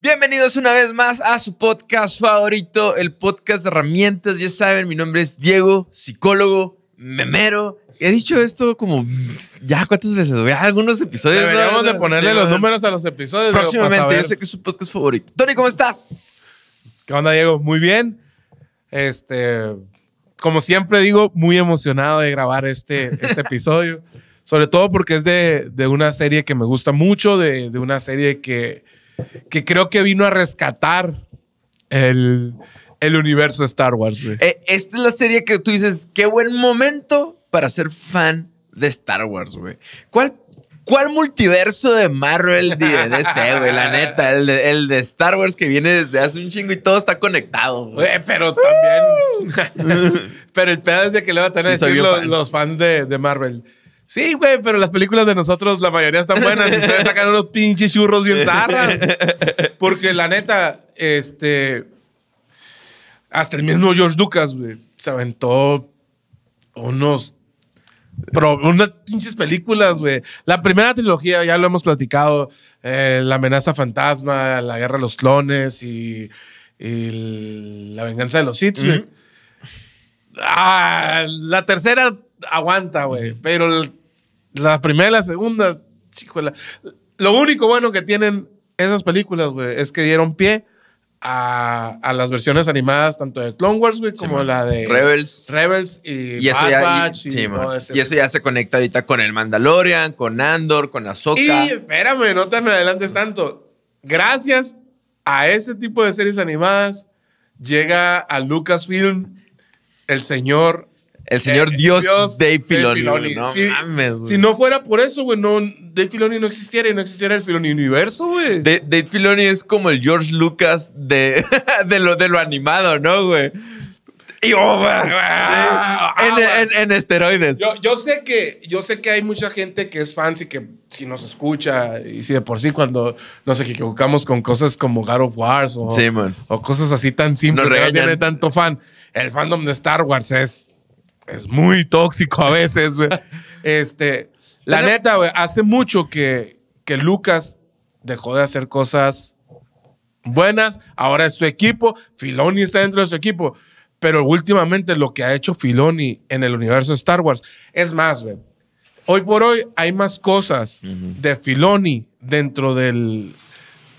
Bienvenidos una vez más a su podcast favorito, el podcast de herramientas. Ya saben, mi nombre es Diego, psicólogo, memero. He dicho esto como ya cuántas veces, algunos episodios. Deberíamos ¿no? de ponerle los números a los episodios. Próximamente, yo sé que es su podcast favorito. Tony, ¿cómo estás? ¿Qué onda, Diego? Muy bien. Este, como siempre digo, muy emocionado de grabar este, este episodio. Sobre todo porque es de, de una serie que me gusta mucho, de, de una serie que, que creo que vino a rescatar el, el universo de Star Wars. güey. Eh, esta es la serie que tú dices, qué buen momento para ser fan de Star Wars, güey. ¿Cuál, ¿Cuál multiverso de Marvel de DC, güey? La neta, el de, el de Star Wars que viene desde hace un chingo y todo está conectado, güey. Güey, pero también. pero el pedo es de que le van a tener Sí, decir los, fan. los fans de, de Marvel. Sí, güey, pero las películas de nosotros, la mayoría están buenas. y Ustedes sacan unos pinches churros bien zarras. Porque la neta, este. Hasta el mismo George Lucas, güey, se aventó unos. Pero unas pinches películas, güey. La primera trilogía, ya lo hemos platicado. eh, la amenaza fantasma, la guerra de los clones y, la venganza de los Sith, güey. Ah, la tercera aguanta, güey. Pero el- la primera y la segunda, chicuela. Lo único bueno que tienen esas películas, güey, es que dieron pie a, a las versiones animadas, tanto de Clone Wars, güey, como man. la de Rebels. Rebels y, Y eso, Bad ya, y- Batch y, sí, man. todo ese- y eso ya se conecta ahorita con el Mandalorian, con Andor, con Ahsoka. Y espérame, no te me adelantes tanto. Gracias a ese tipo de series animadas, llega a Lucasfilm el señor el señor Eh, Dios, Dios Dave Dave Filoni. No Sí, mames, güey. Si no fuera por eso, güey, no, Dave Filoni no existiera y no existiera el Filoni Universo, güey. Da- Dave Filoni es como el George Lucas de, de, lo, de lo animado, ¿no, güey? Y, oh, Ah, en, güey. en- en esteroides. Yo, yo sé que, yo sé que hay mucha gente que es fans y que si nos escucha y si de por sí cuando nos equivocamos con cosas como God of Wars o, Sí, o cosas así tan simples que no tiene tanto fan, el fandom de Star Wars es, es muy tóxico a veces, güey. este, la Pero- neta, güey, hace mucho que, que Lucas dejó de hacer cosas buenas, ahora es su equipo, Filoni está dentro de su equipo, pero últimamente lo que ha hecho Filoni en el universo de Star Wars es más, güey. Hoy por hoy hay más cosas de Filoni dentro del,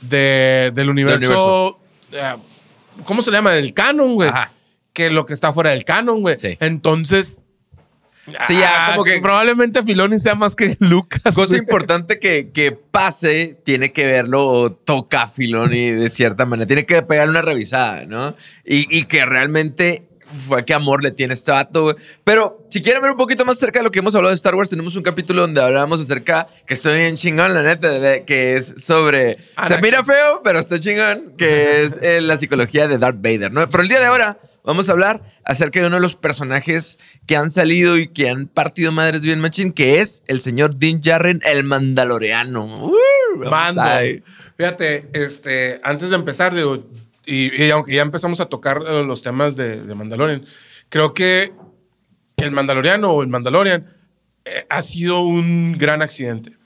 de- del universo, eh, ¿cómo se llama? Del canon, güey. Ajá. Que lo que está fuera del canon, güey. Sí. Entonces... Sí, ya, ah, como que- Probablemente Filoni sea más que Lucas. Cosa güey. importante que, que pase, tiene que verlo o toca a Filoni de cierta manera. Tiene que pegarle una revisada, ¿no? Y, y que realmente fue qué amor le tiene este vato, güey. Pero si quieren ver un poquito más cerca de lo que hemos hablado de Star Wars, tenemos un capítulo donde hablamos acerca, que estoy bien chingón, la neta, de- que es sobre... Se Anakin. mira feo, pero está chingón, que es eh, la psicología de Darth Vader, ¿no? Pero el día de ahora vamos a hablar acerca de uno de los personajes que han salido y que han partido madres bien machín, que es el señor Din Djarin, el. Uh, Mando. ahí. Fíjate, este, antes de empezar, digo, y, y aunque ya empezamos a tocar eh, los temas de, de Mandalorian, creo que el Mandaloriano o el Mandalorian eh, ha sido un gran accidente.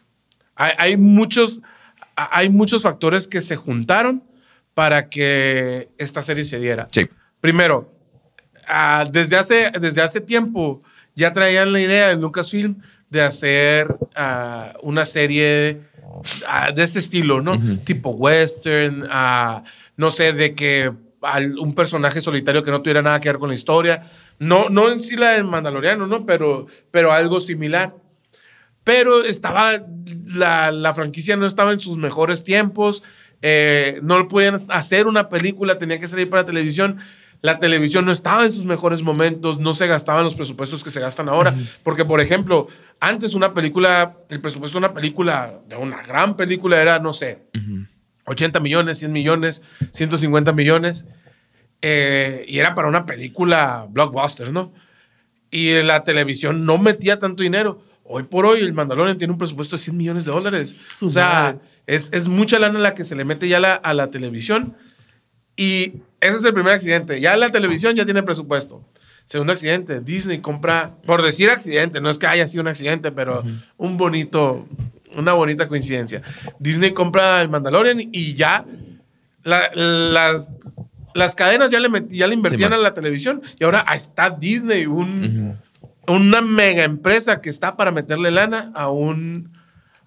Hay, hay muchos, hay muchos factores que se juntaron para que esta serie se diera. Sí. Primero, ah, desde, hace, desde hace tiempo ya traían la idea en Lucasfilm de hacer ah, una serie ah, de este estilo, ¿no? Tipo western, no sé, de que al- un personaje solitario que no tuviera nada que ver con la historia. No, no en sí la del Mandaloriano, ¿no? Pero, pero algo similar. Pero estaba, la, la franquicia no estaba en sus mejores tiempos, eh, no podían hacer una película, tenía que salir para televisión. La televisión no estaba en sus mejores momentos, no se gastaban los presupuestos que se gastan ahora. Porque, por ejemplo, antes una película, el presupuesto de una película, de una gran película era, no sé, 80 millones, 100 millones, 150 millones. eh, y era para una película blockbuster, ¿no? Y la televisión no metía tanto dinero. Hoy por hoy el Mandalorian tiene un presupuesto de 100 millones de dólares. o sea, es, es mucha lana la que se le mete ya la, a la televisión. Y ese es el primer accidente. Ya la televisión ya tiene presupuesto. Segundo accidente, Disney compra, por decir accidente, no es que haya sido un accidente, pero un bonito, una bonita coincidencia. Disney compra el Mandalorian y ya la- las, las cadenas ya le, met- ya le invertían a la televisión y ahora está Disney, un, una mega empresa que está para meterle lana a un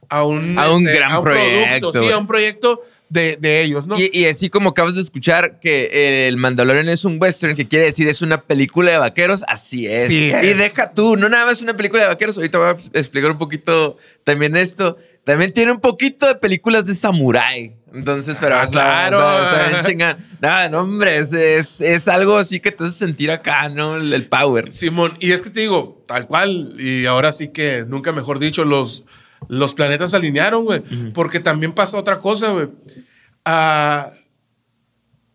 a un, este, A un gran proyecto, producto, sí, a un proyecto de, de ellos, ¿no? Y, y así como acabas de escuchar que el Mandalorian es un western, que quiere decir es una película de vaqueros, así es. Sí es. Y deja tú, no nada más una película de vaqueros, ahorita voy a explicar un poquito también esto. También tiene un poquito de películas de samurái. Entonces, pero Ah, claro. o sea, está bien chingón. Nada, no, hombre, es, es, es algo así que te hace sentir acá, ¿no? El, el power. Simón, y es que te digo, tal cual, y ahora sí que nunca mejor dicho, los, los planetas se alinearon, güey, porque también pasa otra cosa, güey. Ah,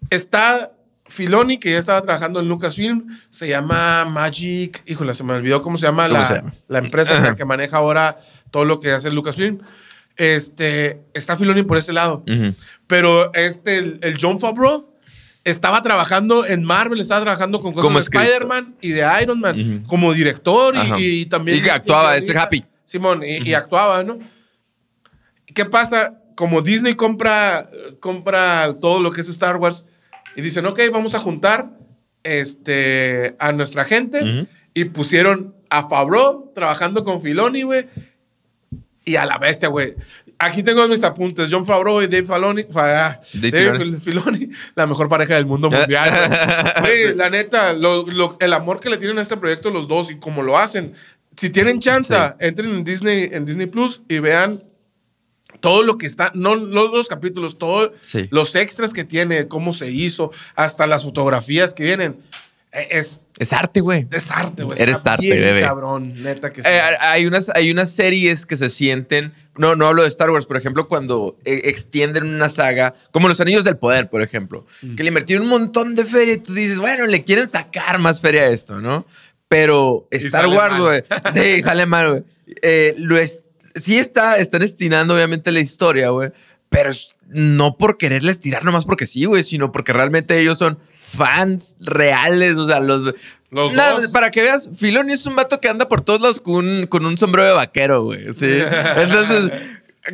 está Filoni, que ya estaba trabajando en Lucasfilm, se llama Magic, híjole, se me olvidó cómo se llama, ¿Cómo la, se llama? la empresa que, maneja ahora todo lo que hace Lucasfilm. Este, está Filoni por ese lado. Pero este, el, el John Favreau estaba trabajando en Marvel, estaba trabajando con cosas Como de. Spider-Man y de Iron Man, como director y, y también. Y que actuaba, ese Happy. Simón, y, y actuaba, ¿no? ¿Qué pasa? Como Disney compra, compra todo lo que es Star Wars y dicen, ok, vamos a juntar este, a nuestra gente Ujú. y pusieron a Favreau trabajando con Filoni, güey, y a la bestia, güey. Aquí tengo mis apuntes. John Favreau y Dave Filoni. fa- ah, Dave Dave Filoni. Fil- Filoni, la mejor pareja del mundo mundial. güey. La neta, lo- lo- el amor que le tienen a este proyecto los dos y cómo lo hacen. Si tienen chance, Sí. entren en Disney, en Disney Plus y vean todo lo que está, no los, los capítulos, todos Sí. los extras que tiene, cómo se hizo, hasta las fotografías que vienen. Eh, Es, Es arte, güey. es arte, güey. Eres arte, bien bebé. cabrón, neta que sí. Eh, hay, unas, hay unas series que se sienten. No, no hablo de Star Wars, por ejemplo, cuando eh, extienden una saga, como Los Anillos del Poder, por ejemplo, que le invirtieron un montón de feria y tú dices, bueno, le quieren sacar más feria a esto, ¿no? Pero Star Wars, güey. Sí, sale mal, güey. Eh, lo es- sí está, están estirando, obviamente, la historia, güey. Pero no por quererles tirar nomás porque sí, güey, sino porque realmente ellos son fans reales, o sea, los... Los Nada, dos. Para que veas, Filoni es un vato que anda por todos lados con un, con un sombrero de vaquero, güey. Sí. Entonces,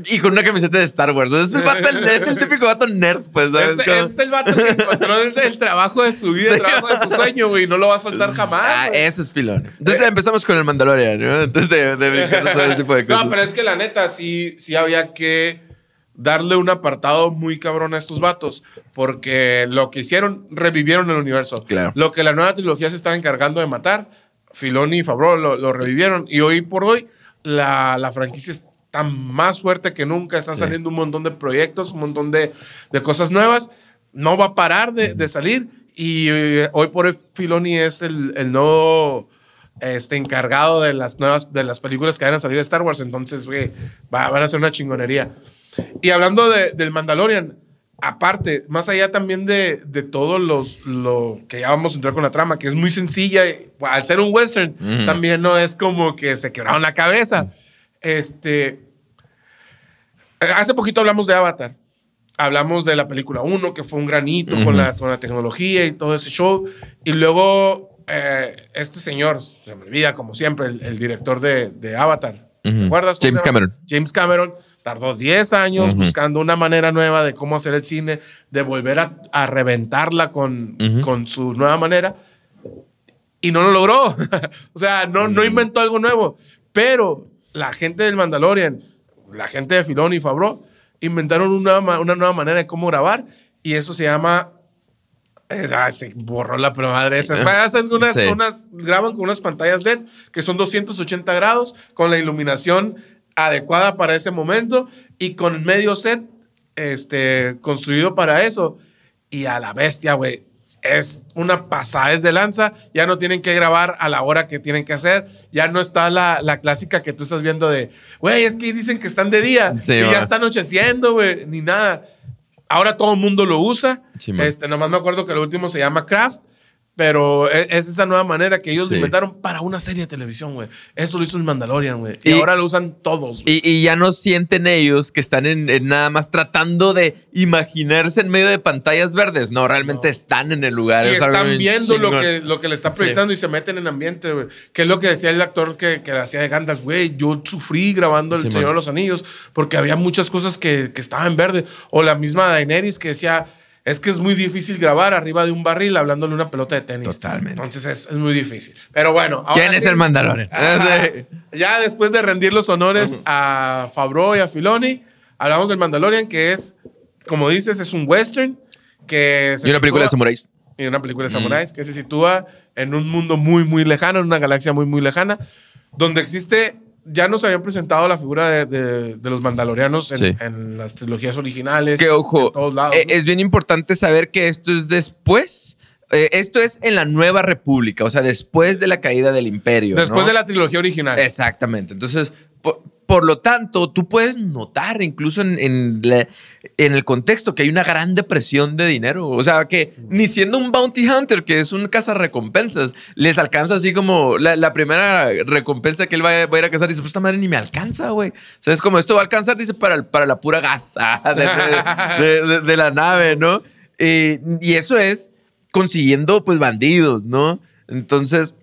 y con una camiseta de Star Wars. Es, un vato- es el típico vato nerd, pues, ¿sabes? Es, es el vato que encontró el, el trabajo de su vida, el trabajo de su sueño, güey. No lo va a soltar jamás. Ah, ese es Filoni. Entonces empezamos con el Mandalorian, ¿no? Entonces de, de brincar todo ese tipo de cosas. No, pero es que la neta, sí, sí había que darle un apartado muy cabrón a estos vatos. Porque lo que hicieron, revivieron el universo. Claro. Lo que la nueva trilogía se estaba encargando de matar, Filoni y Favreau lo, lo revivieron. Y hoy por hoy, la, la franquicia está más fuerte que nunca. Están Sí. saliendo un montón de proyectos, un montón de, de cosas nuevas. No va a parar de, de salir. Y eh, hoy por hoy, Filoni es el, el nuevo este, encargado de las nuevas de las películas que van a salir de Star Wars. Entonces, güey, va- van a ser una chingonería. Y hablando de- del Mandalorian, aparte, más allá también de, de todo los, lo que ya vamos a entrar con la trama, que es muy sencilla, y, al ser un western, Ujú. también no es como que se quebraron la cabeza. Este, hace poquito hablamos de Avatar. Hablamos de la película 1, que fue un granito Ujú. con, la, con la tecnología y todo ese show. Y luego eh, este señor, se me olvida como siempre, el, el director de, de Avatar. ¿Te Ujú. acuerdas? ¿Cómo James? Cameron. James Cameron tardó 10 años Ujú. buscando una manera nueva de cómo hacer el cine, de volver a, a reventarla con, Ujú. con su nueva manera. Y no lo logró. o sea, no, no inventó algo nuevo. Pero la gente del Mandalorian, la gente de Filón y Favreau, inventaron una, una nueva manera de cómo grabar. Y eso se llama. ah, se borró la madre esa. Hacen unas, Sí. unas, graban con unas pantallas LED que son 280 grados, con la iluminación adecuada para ese momento y con medio set este, construido para eso. Y a la bestia, güey. Es una pasada, es de lanza. Ya no tienen que grabar a la hora que tienen que hacer. Ya no está la, la clásica que tú estás viendo de, güey, es que dicen que están de día Sí, y va. ya está anocheciendo, güey, ni nada. Ahora todo el mundo lo usa. Sí, este, nomás me acuerdo que el último se llama Craft. Pero e- es esa nueva manera que ellos Sí. inventaron para una serie de televisión, güey. Esto lo hizo el Mandalorian, güey. Y, Y- ahora lo usan todos. Y, y ya no sienten ellos que están en, en nada más tratando de imaginarse en medio de pantallas verdes. No, realmente No. están en el lugar. Y Es algo están viendo lo que, lo que le está proyectando y se meten en ambiente, güey. Que es lo que decía el actor que, que hacía de Gandalf, güey. Yo sufrí grabando El Sí, Señor man. de los Anillos porque había muchas cosas que, que estaban en verde. O la misma Daenerys que decía, es que es muy difícil grabar arriba de un barril hablándole una pelota de tenis. Totalmente. Entonces es, es muy difícil. Pero bueno. ahora ¿Quién es sí- el Mandalorian? Ajá. Ya después de rendir los honores a Favreau y a Filoni, hablamos del Mandalorian, que es, como dices, es un western. Que se y una película de sitúa- samuráis. y una película de samuráis que se sitúa en un mundo muy, muy lejano, en una galaxia muy, muy lejana, donde existe. Ya nos habían presentado la figura de, de- de los mandalorianos en, Sí. en las trilogías originales. Que ojo, en todos lados. eh, ¿no? es bien importante saber que esto es después. eh, esto es en la Nueva República, o sea, después de la caída del imperio. Después ¿no? de la trilogía original. Exactamente. Entonces, por, lo tanto, tú puedes notar incluso en, en el contexto que hay una gran depresión de dinero. O sea, que ni siendo un bounty hunter, que es un cazarrecompensas, les alcanza así como la, primera recompensa que él va, a- ir a cazar. Dice, pues esta madre ni me alcanza, güey. O sea, es como esto va a alcanzar, dice, para, para la pura gas de, la nave, ¿no? Y eso es consiguiendo, pues, bandidos, ¿no? Entonces,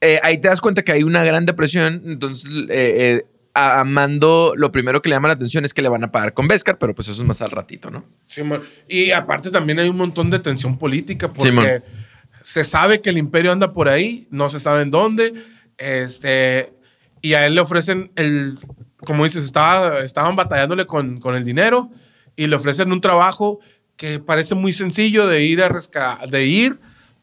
eh, ahí te das cuenta que hay una gran depresión. Entonces, eh, eh, a Mando lo primero que le llama la atención es que le van a pagar con Beskar, pero pues eso es más al ratito, ¿no? Simón. Y aparte también hay un montón de tensión política porque Simón. se sabe que el imperio anda por ahí, no se sabe en dónde, este, y a él le ofrecen el, como dices, estaba, estaban batallándole con, con el dinero y le ofrecen un trabajo que parece muy sencillo de ir a, resca- de ir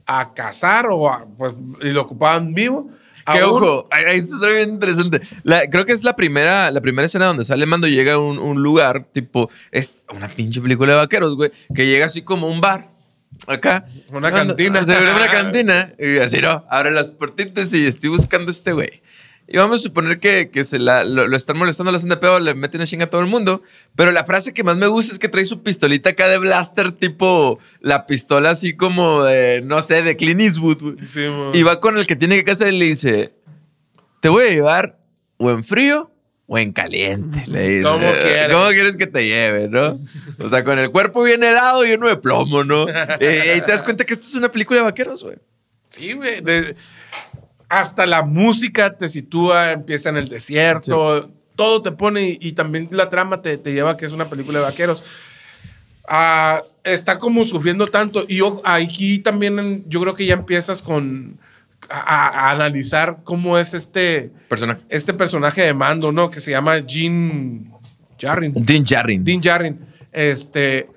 a cazar o a, pues, y lo ocupaban vivo. Que Aún- ojo, esto es bien interesante. La- creo que es la primera, la primera escena donde sale Mando y llega a un, un lugar, tipo, es una pinche película de vaqueros, güey, que llega así como un bar. Acá. Una cantina. Se abre una cantina. Y así, no, abre las puertitas y estoy buscando a este güey. Y vamos a suponer que, que se la, lo, lo están molestando, lo hacen de pedo, le meten a chinga a todo el mundo. Pero la frase que más me gusta es que trae su pistolita acá de blaster, tipo la pistola así como de, no sé, de Clint Eastwood. Simón. Y va con el que tiene que casar y le dice: Te voy a llevar o en frío o en caliente. Le dice. ¿Cómo quieres? ¿Cómo quieres que te lleve, no? O sea, con el cuerpo bien helado y uno de plomo, ¿no? Eh, y te das cuenta que esta es una película de vaqueros, güey. Sí, güey. Hasta la música te sitúa, empieza en el desierto, todo te pone y, y también la trama te, te lleva a que es una película de vaqueros. Ah, está como sufriendo tanto y yo- aquí también yo creo que ya empiezas con a, analizar cómo es este, Personaje. este personaje de mando, ¿no? Que se llama Jean Jarrin. Dean Jarrin. Dean Jarrin, este,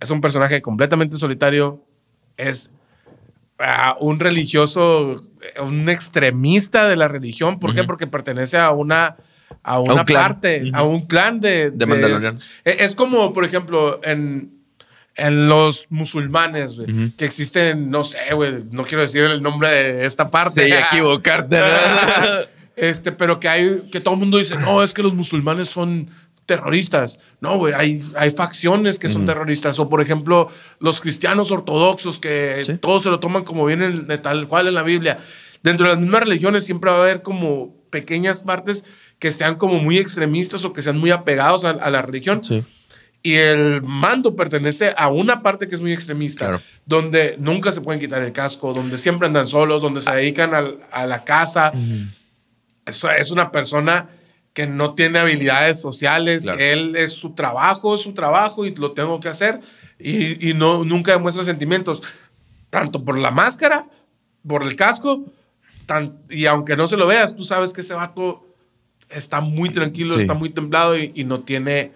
es un personaje completamente solitario, es ah, un religioso, un extremista de la religión. ¿Por qué? Porque pertenece a una, a una un parte, a un clan de... De Mandalorianos. es, es como, por ejemplo, en, en los musulmanes, que existen, no sé, güey, no quiero decir el nombre de esta parte. Sí, equivocarte. Este, pero que hay, que todo el mundo dice, no, es que los musulmanes son terroristas. No, güey, hay, hay facciones que son terroristas. O, por ejemplo, los cristianos ortodoxos que Sí. todos se lo toman como viene de tal cual en la Biblia. Dentro de las mismas religiones siempre va a haber como pequeñas partes que sean como muy extremistas o que sean muy apegados a, a la religión. Sí. Y el mando pertenece a una parte que es muy extremista, Claro. donde nunca se pueden quitar el casco, donde siempre andan solos, donde se dedican al- a la casa. Es, es una persona que no tiene habilidades sociales, Claro. que él es su trabajo, es su trabajo y lo tengo que hacer. Y, y no, nunca demuestra sentimientos, tanto por la máscara, por el casco, tan- y aunque no se lo veas, tú sabes que ese vato está muy tranquilo, Sí. está muy templado y, y no tiene...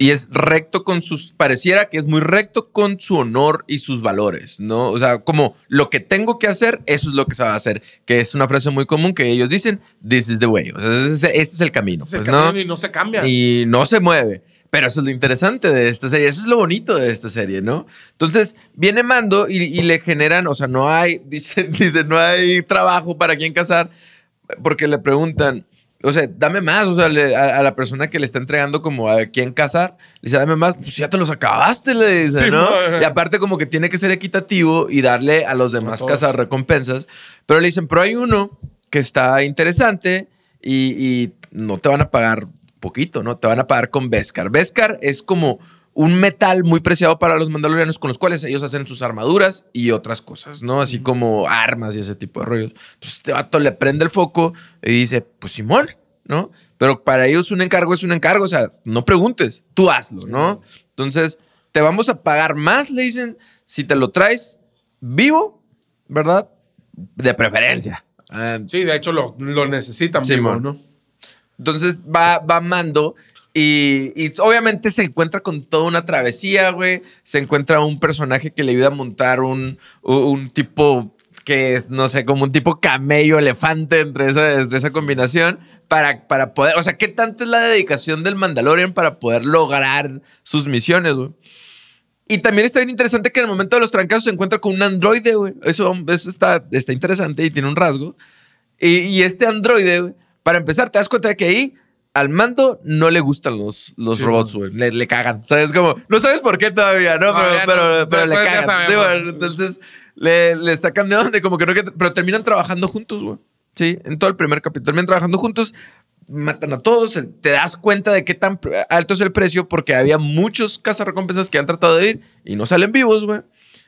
Y es recto con sus. Pareciera que es muy recto con su honor y sus valores, ¿no? O sea, como lo que tengo que hacer, eso es lo que se va a hacer. Que es una frase muy común que ellos dicen: This is the way. O sea, ese es el camino. pues, el ¿no? camino y no se cambia. Y no se mueve. Pero eso es lo interesante de esta serie. Eso es lo bonito de esta serie, ¿no? Entonces, viene Mando y, y le generan, o sea, no hay, dicen, dicen, no hay trabajo para quien casar, porque le preguntan, o sea, dame más, o sea, le- a, a la persona que le está entregando como a quién cazar, le dice, dame más, pues ya te los acabaste, le dice, Sí, ¿no? Y aparte como que tiene que ser equitativo y darle a los demás todos. cazar recompensas, pero le dicen, pero hay uno que está interesante y, y no te van a pagar poquito, ¿no? Te van a pagar con Beskar. Beskar es como un metal muy preciado para los mandalorianos con los cuales ellos hacen sus armaduras y otras cosas, ¿no? Así como armas y ese tipo de rollos. Entonces este vato le prende el foco y dice, pues Simón, ¿no? Pero para ellos un encargo es un encargo, o sea, no preguntes, tú hazlo, ¿no? Entonces, te vamos a pagar más, le dicen, si te lo traes vivo, ¿verdad? De preferencia. Ah, Sí, de hecho lo, lo necesitan, vivo, mon. ¿no? entonces va, va Mando y, obviamente se encuentra con toda una travesía, güey. Se encuentra un personaje que le ayuda a montar un, un, tipo que es, no sé, como un tipo camello, elefante entre esa, entre esa combinación para, para poder, o sea, ¿qué tanto es la dedicación del Mandalorian para poder lograr sus misiones, güey? Y también está bien interesante que en el momento de los trancazos se encuentra con un androide, güey. Eso, eso está, está interesante y tiene un rasgo. Y este androide, güey, para empezar, te das cuenta de que ahí al mando no le gustan los, los Sí, robots, güey. Le, le cagan. ¿Sabes? Como, no sabes por qué todavía, ¿no? Pero, no. pero, le cagan. Sí, sabemos. bueno, entonces le, le sacan de donde, como que no, pero terminan trabajando juntos, güey. Sí, en todo el primer capítulo. Terminan trabajando juntos, matan a todos. Te das cuenta de qué tan alto es el precio porque había muchos cazarrecompensas que han tratado de ir y no salen vivos, güey.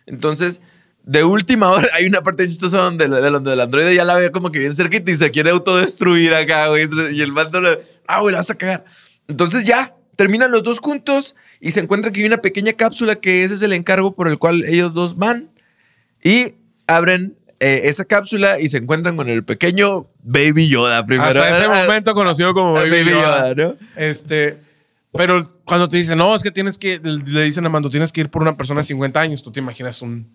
Entonces, de última hora, hay una parte chistosa donde, de donde el androide ya la ve como que bien cerquita y se quiere autodestruir acá, güey. Y el mando le, ah, güey, la vas a cagar. Entonces ya, terminan los dos juntos y se encuentra que hay una pequeña cápsula que ese es el encargo por el cual ellos dos van y abren eh, esa cápsula y se encuentran con el pequeño Baby Yoda primero. Hasta ese momento conocido como Baby, Baby Yoda. Yoda, ¿no? Este, pero cuando te dicen, no, es que tienes que, le dicen a Mando, tienes que ir por una persona de 50 años, tú te imaginas un,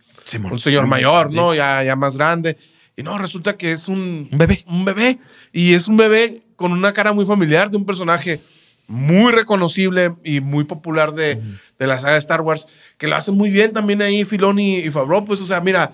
un señor mayor, Sí. ¿no? Ya, ya más grande. Y no, resulta que es un, Un bebé. Un bebé. Y es un bebé con una cara muy familiar de un personaje muy reconocible y muy popular de, de la saga de Star Wars, que lo hacen muy bien también ahí Filoni y Favreau. Pues, o sea, mira,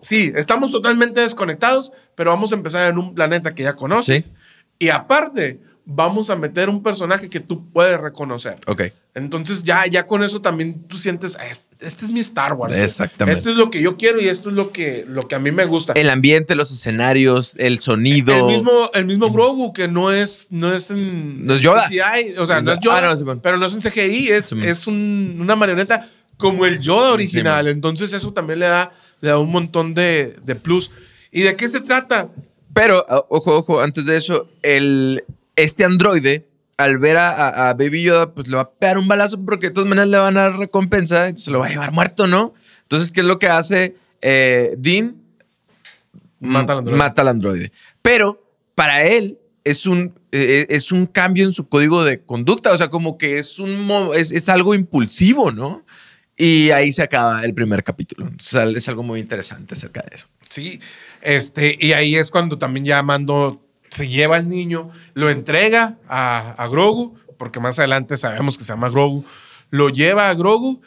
sí, estamos totalmente desconectados, pero vamos a empezar en un planeta que ya conoces. Sí. Y aparte, vamos a meter un personaje que tú puedes reconocer. Ok. Entonces ya, ya con eso también tú sientes, "Ah, este, este es mi Star Wars. Exactamente. Esto es lo que yo quiero y esto es lo que, lo que a mí me gusta. El ambiente, los escenarios, el sonido. El mismo, el mismo Grogu que no es, no es en No es Yoda. CGI, o sea, no es Ah, Yoda, no, Simón. pero no es en CGI, es, es un- una marioneta como el Yoda original. Entonces eso también le da, le da un montón de, de plus. ¿Y de qué se trata? Pero, ah, ojo, ojo, antes de eso, el, este androide, al ver a, Baby Yoda, pues le va a pegar un balazo porque de todas maneras le van a dar recompensa y se lo va a llevar muerto, ¿no? Entonces, ¿qué es lo que hace eh, Dean? Mata al androide. Mata al androide. Pero para él es un, eh, es un cambio en su código de conducta, o sea, como que es, un, es, es algo impulsivo, ¿no? Y ahí se acaba el primer capítulo. Es algo muy interesante acerca de eso. Sí, este, y ahí es cuando también ya Mando se lleva al niño, lo entrega a, a Grogu, porque más adelante sabemos que se llama Grogu, lo lleva a Grogu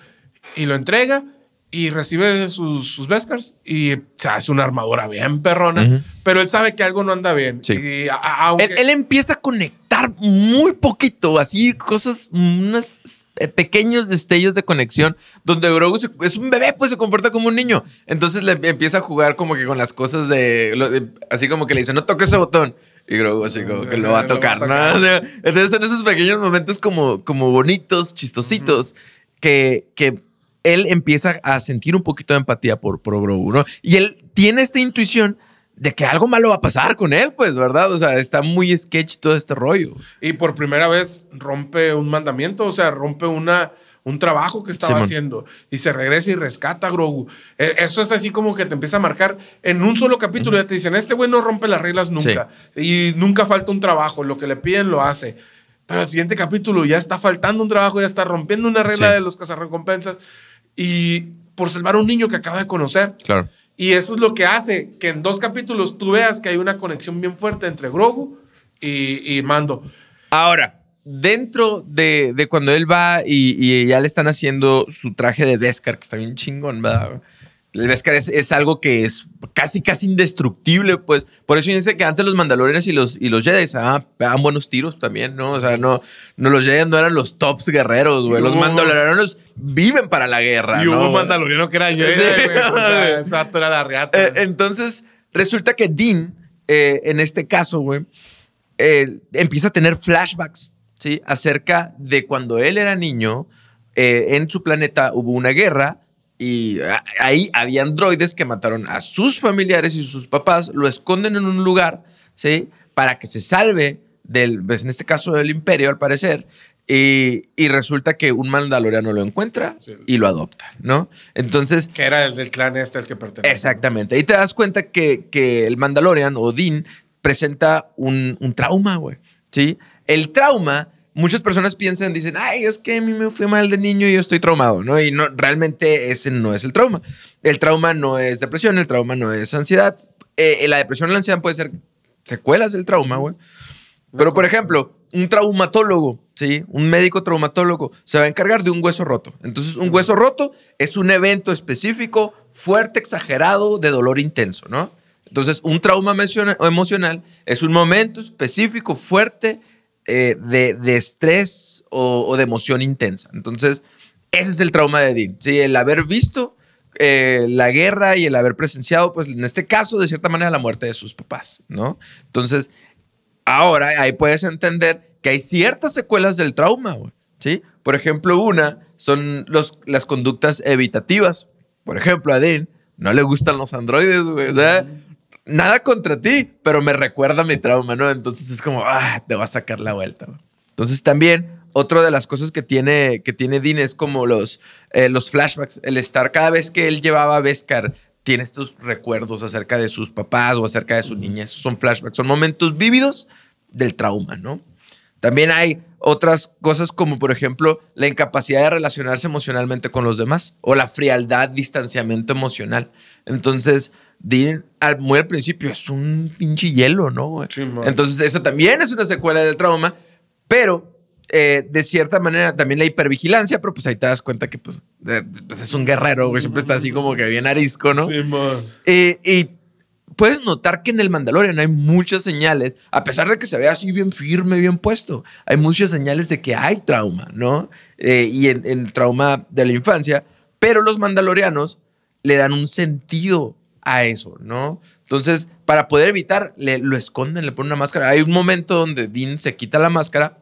y lo entrega y recibe sus, sus Beskars y se hace una armadura bien perrona, pero él sabe que algo no anda bien. Sí. Y a- a- aunque, Él, él empieza a conectar muy poquito, así cosas, unos pequeños destellos de conexión, donde Grogu se- es un bebé, pues se comporta como un niño. Entonces le empieza a jugar como que con las cosas de, lo de- así como que le dice, no toques ese botón. Y Grogu así como que lo va a tocar, ¿no? O sea, entonces son esos pequeños momentos como, como bonitos, chistositos, que, que él empieza a sentir un poquito de empatía por, por Grogu, ¿no? Y él tiene esta intuición de que algo malo va a pasar con él, pues, ¿verdad? O sea, está muy sketch todo este rollo. y por primera vez rompe un mandamiento, o sea, rompe una, un trabajo que estaba Simón. haciendo y se regresa y rescata a Grogu. E- Eso es así como que te empieza a marcar en un solo capítulo. Ya te dicen, este güey no rompe las reglas nunca y nunca falta un trabajo. Lo que le piden lo hace. Pero el siguiente capítulo ya está faltando un trabajo, ya está rompiendo una regla Sí. de los cazarrecompensas y por salvar a un niño que acaba de conocer. Claro. Y eso es lo que hace que en dos capítulos tú veas que hay una conexión bien fuerte entre Grogu y, y Mando. Ahora, dentro de, de cuando él va y, y ya le están haciendo su traje de Beskar, que está bien chingón, ¿verdad? El Beskar es, es algo que es casi, casi indestructible, pues. Por eso dice que antes los Mandalorianos y los, y los Jedi ah, buenos tiros también, ¿no? O sea, no, no los Jedi no eran los tops guerreros, güey. Los Mandalorianos viven para la guerra, Y ¿no? hubo un mandaloriano que era Jedi, güey. O sea, vato era la riata. Eh, entonces, resulta que Dean, eh, en este caso, güey, eh, empieza a tener flashbacks, ¿sí? Acerca de cuando él era niño, eh, en su planeta hubo una guerra y a- ahí había androides que mataron a sus familiares y sus papás, lo esconden en un lugar, ¿sí? Para que se salve del, pues, en este caso del imperio, al parecer. Y, y resulta que un mandaloriano lo encuentra Sí. y lo adopta, ¿no? Entonces, que era el del clan este el que pertenece. Exactamente. Ahí te das cuenta que, que el Mandalorian o Dean presenta un, un trauma, güey. ¿Sí? El trauma, muchas personas piensan, dicen, ay, es que a mí me fue mal de niño y yo estoy traumado, ¿no? Y no, realmente ese no es el trauma. El trauma no es depresión, el trauma no es ansiedad. Eh, la depresión y la ansiedad pueden ser secuelas del trauma, güey. Pero, por ejemplo, un traumatólogo, ¿sí? Un médico traumatólogo se va a encargar de un hueso roto. Entonces, un hueso roto es un evento específico, fuerte, exagerado, de dolor intenso, ¿no? Entonces, un trauma emociona- emocional es un momento específico, fuerte, eh, de, de estrés o, de emoción intensa. Entonces, ese es el trauma de Dean, ¿sí? El haber visto eh, la guerra y el haber presenciado, pues en este caso, de cierta manera, la muerte de sus papás, ¿no? Entonces, Ahora, ahí puedes entender que hay ciertas secuelas del trauma, ¿sí? Por ejemplo, una son los, las conductas evitativas. Por ejemplo, a Dean no le gustan los androides, güey. O sea, nada contra ti, pero me recuerda mi trauma, ¿no? Entonces es como, ah, te va a sacar la vuelta. Entonces también, otra de las cosas que tiene, que tiene Dean es como los, eh, los flashbacks. El estar cada vez que él llevaba a Beskar, tiene estos recuerdos acerca de sus papás o acerca de su niñez. Son flashbacks, son momentos vívidos del trauma, ¿no? También hay otras cosas como, por ejemplo, la incapacidad de relacionarse emocionalmente con los demás o la frialdad, distanciamiento emocional. Entonces, Dean, al, muy al principio, es un pinche hielo, ¿no? Sí. Entonces, eso también es una secuela del trauma, pero eh, de cierta manera también la hipervigilancia, pero pues ahí te das cuenta que pues, pues, es un guerrero, güey, siempre está así como que bien arisco, ¿no? Sí, man. Eh, y puedes notar que en el Mandalorian hay muchas señales, a pesar de que se ve así bien firme, bien puesto, hay muchas señales de que hay trauma, ¿no? Eh, y en, en trauma de la infancia, pero los mandalorianos le dan un sentido a eso, ¿no? Entonces, para poder evitar, le, lo esconden, le ponen una máscara. Hay un momento donde Dean se quita la máscara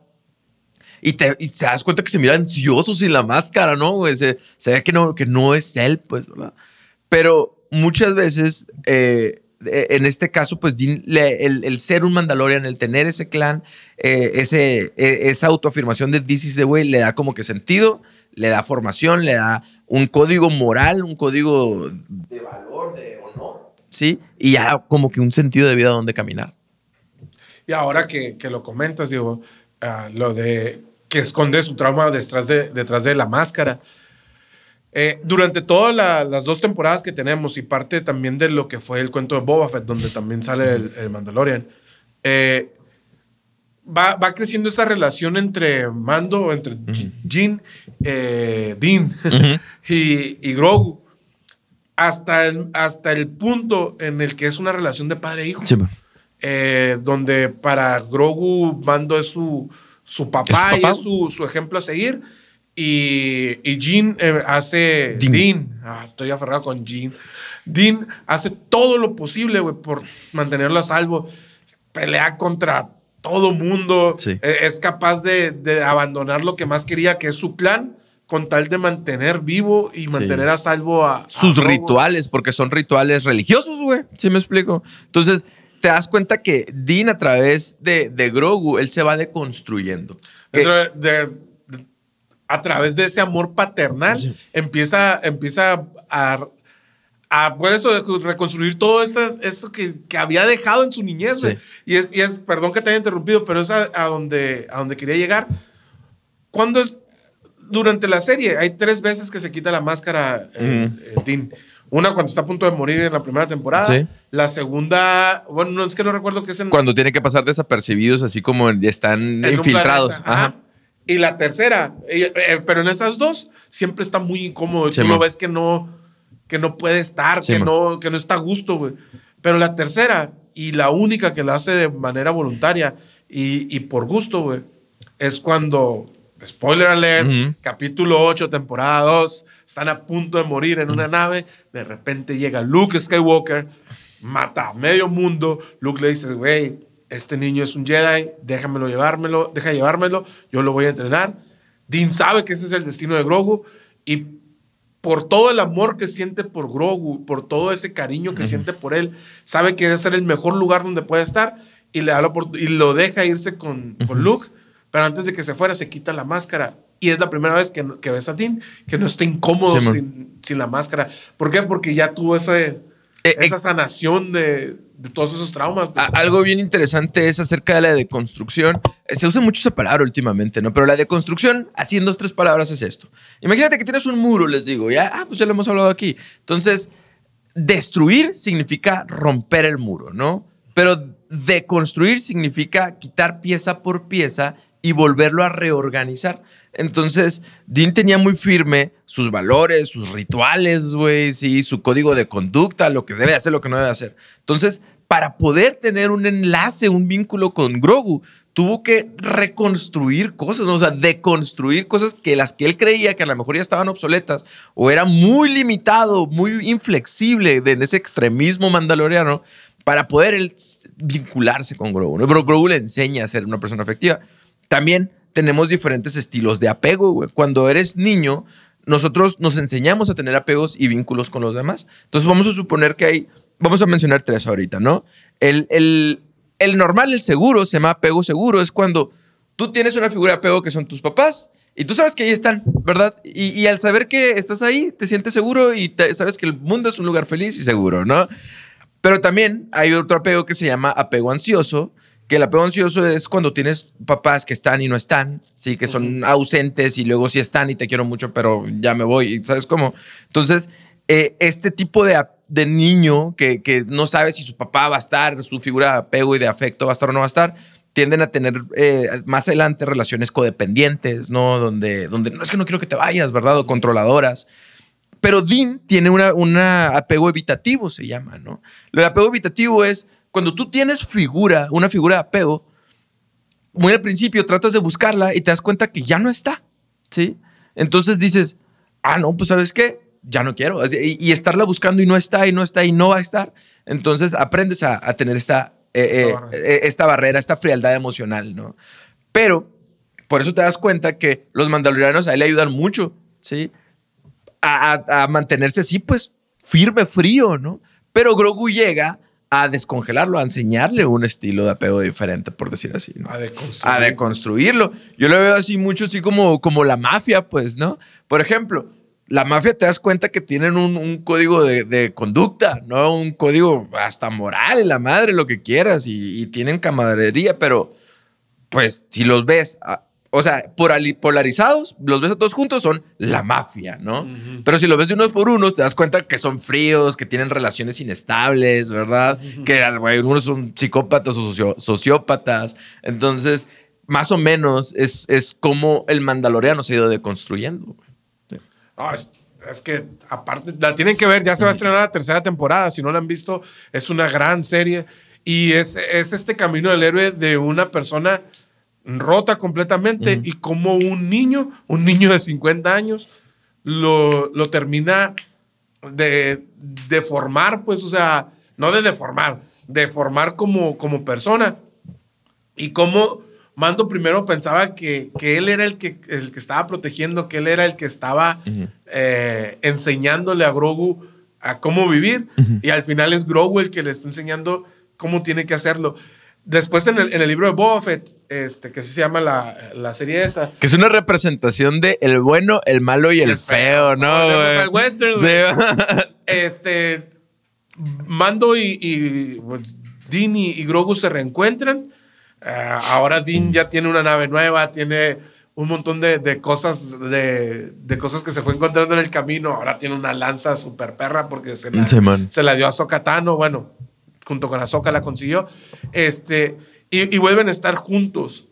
y te, das cuenta que se mira ansioso sin la máscara, ¿no? Se, ve que no, que no es él, pues, ¿verdad? Pero muchas veces, eh, en este caso, pues le- el, el ser un Mandalorian, el tener ese clan, eh, ese, eh, esa autoafirmación de This is the way, le da como que sentido, le da formación, le da un código moral, un código de valor, de honor, ¿sí? Y ya como que un sentido de vida donde caminar. Y ahora que, que lo comentas, digo, ah, lo de que esconde su trauma detrás de, detrás de la máscara. Eh, durante todas la- las dos temporadas que tenemos y parte también de lo que fue el cuento de Boba Fett, donde también sale el, el Mandalorian, eh, va, va creciendo esa relación entre Mando, entre Jin, eh, Dean y, y Grogu, hasta el, hasta el punto en el que es una relación de padre e hijo. Eh, donde para Grogu Mando es su, su papá, ¿Es su papá? y es su, su ejemplo a seguir. Y, y Jean eh, hace. Dean. Dean. Ah, estoy aferrado con Jean. Dean hace todo lo posible, güey, por mantenerlo a salvo. Pelea contra todo mundo. Sí. Eh, Es capaz de, de abandonar lo que más quería, que es su clan, con tal de mantener vivo y mantener a salvo a. a sus Grogu. rituales, porque son rituales religiosos, güey. ¿Sí me explico? Entonces, te das cuenta que Dean, a través de, de Grogu, él se va deconstruyendo. Que- Dentro de, de- de- a través de ese amor paternal, Sí. empieza, empieza a, a por eso, reconstruir todo eso, eso que, que había dejado en su niñez. Sí. Y, es, y es, perdón que te haya interrumpido, pero es a, a donde, a donde quería llegar. Cuando es, durante la serie, hay tres veces que se quita la máscara eh, eh, Dean. Una cuando está a punto de morir en la primera temporada. Sí. La segunda, bueno, no, es que no recuerdo que es en, cuando tiene que pasar desapercibidos, así como están en infiltrados. planeta, ajá. Y la tercera, eh, eh, pero en esas dos siempre está muy incómodo. Sí, tú lo ves que no, que no puede estar, que, no, que no está a gusto, güey. Pero la tercera y la única que la hace de manera voluntaria y, y por gusto, güey, es cuando, spoiler alert, capítulo 8, temporada 2, están a punto de morir en una nave, de repente llega Luke Skywalker, mata a medio mundo, Luke le dice, güey, este niño es un Jedi, déjamelo llevármelo, deja llevármelo, yo lo voy a entrenar. Dean sabe que ese es el destino de Grogu y por todo el amor que siente por Grogu, por todo ese cariño que siente por él, sabe que ese es el mejor lugar donde puede estar y, le da y lo deja irse con, con Luke, pero antes de que se fuera se quita la máscara y es la primera vez que, que ves a Dean que no está incómodo sin, sin, la máscara. ¿Por qué? Porque ya tuvo ese, eh, esa eh, sanación de, de, todos esos traumas. Pues. Algo bien interesante es acerca de la deconstrucción. Se usa mucho esa palabra últimamente, ¿no? Pero la deconstrucción, así en dos, tres palabras, es esto. Imagínate que tienes un muro, les digo, ya, ah, pues ya lo hemos hablado aquí. Entonces, destruir significa romper el muro, ¿no? Pero deconstruir significa quitar pieza por pieza y volverlo a reorganizar. Entonces, Dean tenía muy firme sus valores, sus rituales, güey, sí, su código de conducta, lo que debe hacer, lo que no debe hacer. Entonces, para poder tener un enlace, un vínculo con Grogu, tuvo que reconstruir cosas, ¿no? o sea, deconstruir cosas que las que él creía que a lo mejor ya estaban obsoletas o era muy limitado, muy inflexible en ese extremismo mandaloriano para poder vincularse con Grogu. Pero Grogu le enseña a ser una persona efectiva. También tenemos diferentes estilos de apego. Cuando eres niño, nosotros nos enseñamos a tener apegos y vínculos con los demás. Entonces vamos a suponer que hay, vamos a mencionar tres ahorita, ¿no? El, el, el normal, el seguro, se llama apego seguro, es cuando tú tienes una figura de apego que son tus papás y tú sabes que ahí están, ¿verdad? Y al saber que estás ahí, te sientes seguro y sabes que el mundo es un lugar feliz y seguro, ¿no? Pero también hay otro apego que se llama apego ansioso, que el apego ansioso es cuando tienes papás que están y no están, sí, que son ausentes y luego sí están y te quiero mucho, pero ya me voy, ¿sabes cómo? Entonces, eh, este tipo de, de niño que, que, no sabe si su papá va a estar, su figura de apego y de afecto va a estar o no va a estar, tienden a tener eh, más adelante relaciones codependientes, ¿no? Donde, donde no es que no quiero que te vayas, ¿verdad? O controladoras. Pero Dean tiene una, una apego evitativo, se llama, ¿no? El apego evitativo es cuando tú tienes figura, una figura de apego, muy al principio tratas de buscarla y te das cuenta que ya no está, ¿sí? Entonces dices, ah, no, pues sabes qué, ya no quiero. Y, estarla buscando y no está, y no está, y no va a estar. Entonces aprendes a, tener esta, eh, eh, eh, esta barrera, esta frialdad emocional, ¿no? Pero por eso te das cuenta que los mandalorianos a él le ayudan mucho, ¿sí? A, a mantenerse así, pues, firme, frío, ¿no? Pero Grogu llega a descongelarlo, a enseñarle un estilo de apego diferente, por decir así. ¿no? A, deconstruirlo. Yo lo veo así mucho, así como, como la mafia, pues, ¿no? Por ejemplo, la mafia te das cuenta que tienen un, código de, conducta, ¿no? Un código hasta moral, la madre, lo que quieras, y, y tienen camaradería, pero pues si los ves o sea, polarizados, los ves a todos juntos, son la mafia, ¿no? Pero si los ves de unos por unos, te das cuenta que son fríos, que tienen relaciones inestables, ¿verdad? Que algunos son psicópatas o sociópatas. Entonces, más o menos es, es como el mandaloriano se ha ido deconstruyendo. es, que aparte, la tienen que ver, ya se va a estrenar la tercera temporada, si no la han visto, es una gran serie y es, es este camino del héroe de una persona rota completamente y como un niño, un niño de 50 años, lo, lo termina de, deformar, pues, o sea, no de deformar, de formar como, como persona. Y como Mando primero pensaba que, que él era el que, el que estaba protegiendo, que él era el que estaba eh, enseñándole a Grogu a cómo vivir. Y al final es Grogu el que le está enseñando cómo tiene que hacerlo. Después en el, libro de Boba este, que así se llama la, la, serie esta. Que es una representación de el bueno, el malo y el, feo, ¿no? Western, este, Mando y, y pues, Dean y, Grogu se reencuentran. Eh, ahora Dean ya tiene una nave nueva, tiene un montón de, de cosas de, de, cosas que se fue encontrando en el camino. Ahora tiene una lanza super perra porque se la, se la dio a Sokatano. Bueno, junto con Azoka la consiguió. Este, y, vuelven a estar juntos.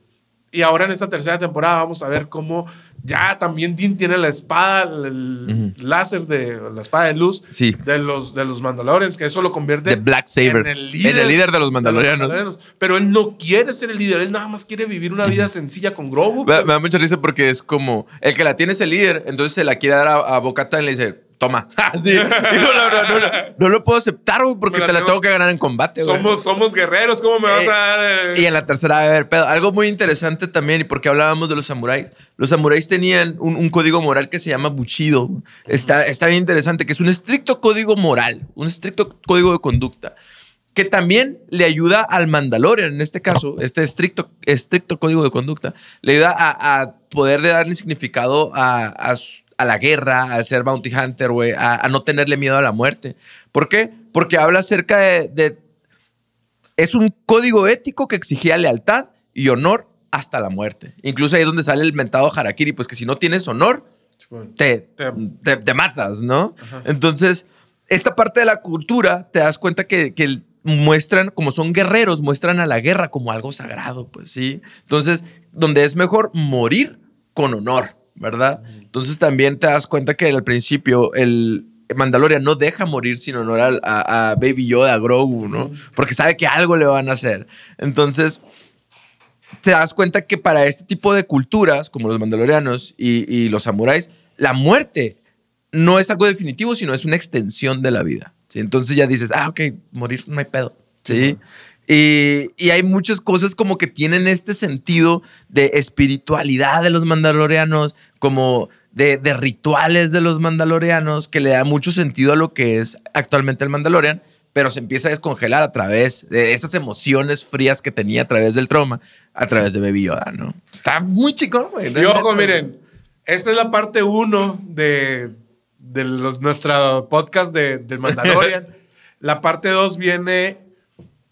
Y ahora en esta tercera temporada vamos a ver cómo ya también Dean tiene la espada, el láser de la espada de luz Sí. de los de los Mandalorians, que eso lo convierte Black Saber. en el líder, En el líder de los Mandalorianos. Pero él no quiere ser el líder, él nada más quiere vivir una vida sencilla con Grogu. Me, me da mucha risa porque es como el que la tiene es el líder, entonces se la quiere dar a, a Bocata y le dice, toma. Así. Digo, no, no, no, no, no lo puedo aceptar, güey, porque te la tengo- que ganar en combate, güey. somos, somos guerreros, ¿cómo me vas Eh, a dar? eh? Y en la tercera va a haber pedo. Algo muy interesante también, y porque hablábamos de los samuráis. Los samuráis tenían un, código moral que se llama Bushido. Está, está bien interesante, que es un estricto código moral, un estricto código de conducta, que también le ayuda al Mandalorian, en este caso, este estricto, estricto código de conducta, le ayuda a, a poder darle significado a, a la guerra, al ser bounty hunter, güey, a, a no tenerle miedo a la muerte. ¿Por qué? Porque habla acerca de- de es un código ético que exigía lealtad y honor hasta la muerte. Incluso ahí es donde sale el mentado harakiri, pues que si no tienes honor, te, Te- te, te matas, ¿no? Entonces, esta parte de la cultura, te das cuenta que, que muestran, como son guerreros, muestran a la guerra como algo sagrado, pues sí. Entonces, donde es mejor morir con honor, ¿verdad? Entonces también te das cuenta que al principio el Mandalorian no deja morir sin honor a, a Baby Yoda, a Grogu, ¿no? Porque sabe que algo le van a hacer. Entonces, te das cuenta que para este tipo de culturas, como los mandalorianos y, y los samuráis, la muerte no es algo definitivo, sino es una extensión de la vida. ¿sí? Entonces ya dices, ah, ok, morir no hay pedo. ¿sí? Y, y hay muchas cosas como que tienen este sentido de espiritualidad de los mandalorianos, como de, de rituales de los mandalorianos, que le da mucho sentido a lo que es actualmente el Mandalorian, pero se empieza a descongelar a través de esas emociones frías que tenía a través del trauma, a través de Baby Yoda, ¿no? Está muy chico, güey. Y ojo, miren, esta es la parte uno de, de los- nuestro podcast de, del Mandalorian. la parte dos viene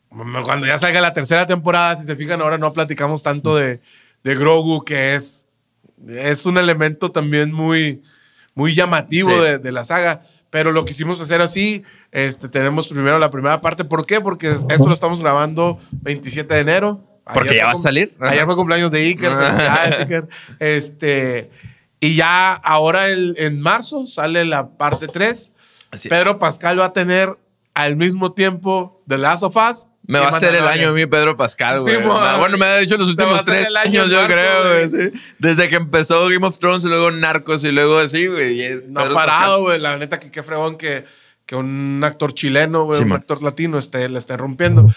cuando ya salga la tercera temporada. Si se fijan, ahora no platicamos tanto de, de Grogu, que es, es un elemento también muy, muy llamativo Sí. de, de la saga. Pero lo quisimos hacer así. Este, tenemos primero la primera parte. ¿Por qué? Porque esto lo estamos grabando 27 de enero. Porque ya va a salir. Ayer fue cumpleaños de Iker. Iker. Este, y ya ahora el- en marzo sale la parte 3. Así Pedro es. Pascal va a tener al mismo tiempo The Last of Us. Me va a hacer el año a mí Pedro Pascal, güey. Sí, bueno, me ha dicho los últimos tres el año años, yo creo, güey. sí. Desde que empezó Game of Thrones y luego Narcos y luego así, güey. No ha parado, güey. La neta que qué fregón que, que un actor chileno, güey, Sí, un man. actor latino esté, le esté rompiendo.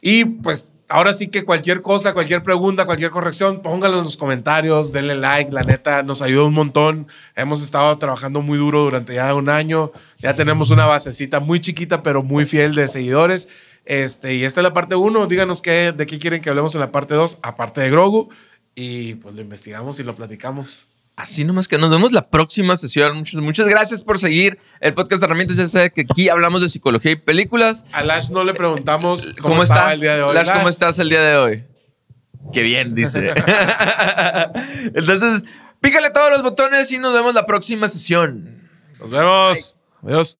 Y pues ahora sí que cualquier cosa, cualquier pregunta, cualquier corrección, pónganlo en los comentarios, denle like, la neta nos ayuda un montón. Hemos estado trabajando muy duro durante ya un año. Ya tenemos una basecita muy chiquita, pero muy fiel de seguidores. Este, y esta es la parte 1. Díganos qué, de qué quieren que hablemos en la parte 2, aparte de Grogu. Y pues lo investigamos y lo platicamos. Así nomás que nos vemos la próxima sesión. Muchas, muchas gracias por seguir el podcast de herramientas. Ya sabe que aquí hablamos de psicología y películas. A Lash no le preguntamos cómo, ¿Cómo, está? el día de hoy. Lash, ¿cómo estás el día de hoy? Qué bien, dice. Entonces, pícale todos los botones y nos vemos la próxima sesión. Nos vemos. Adiós.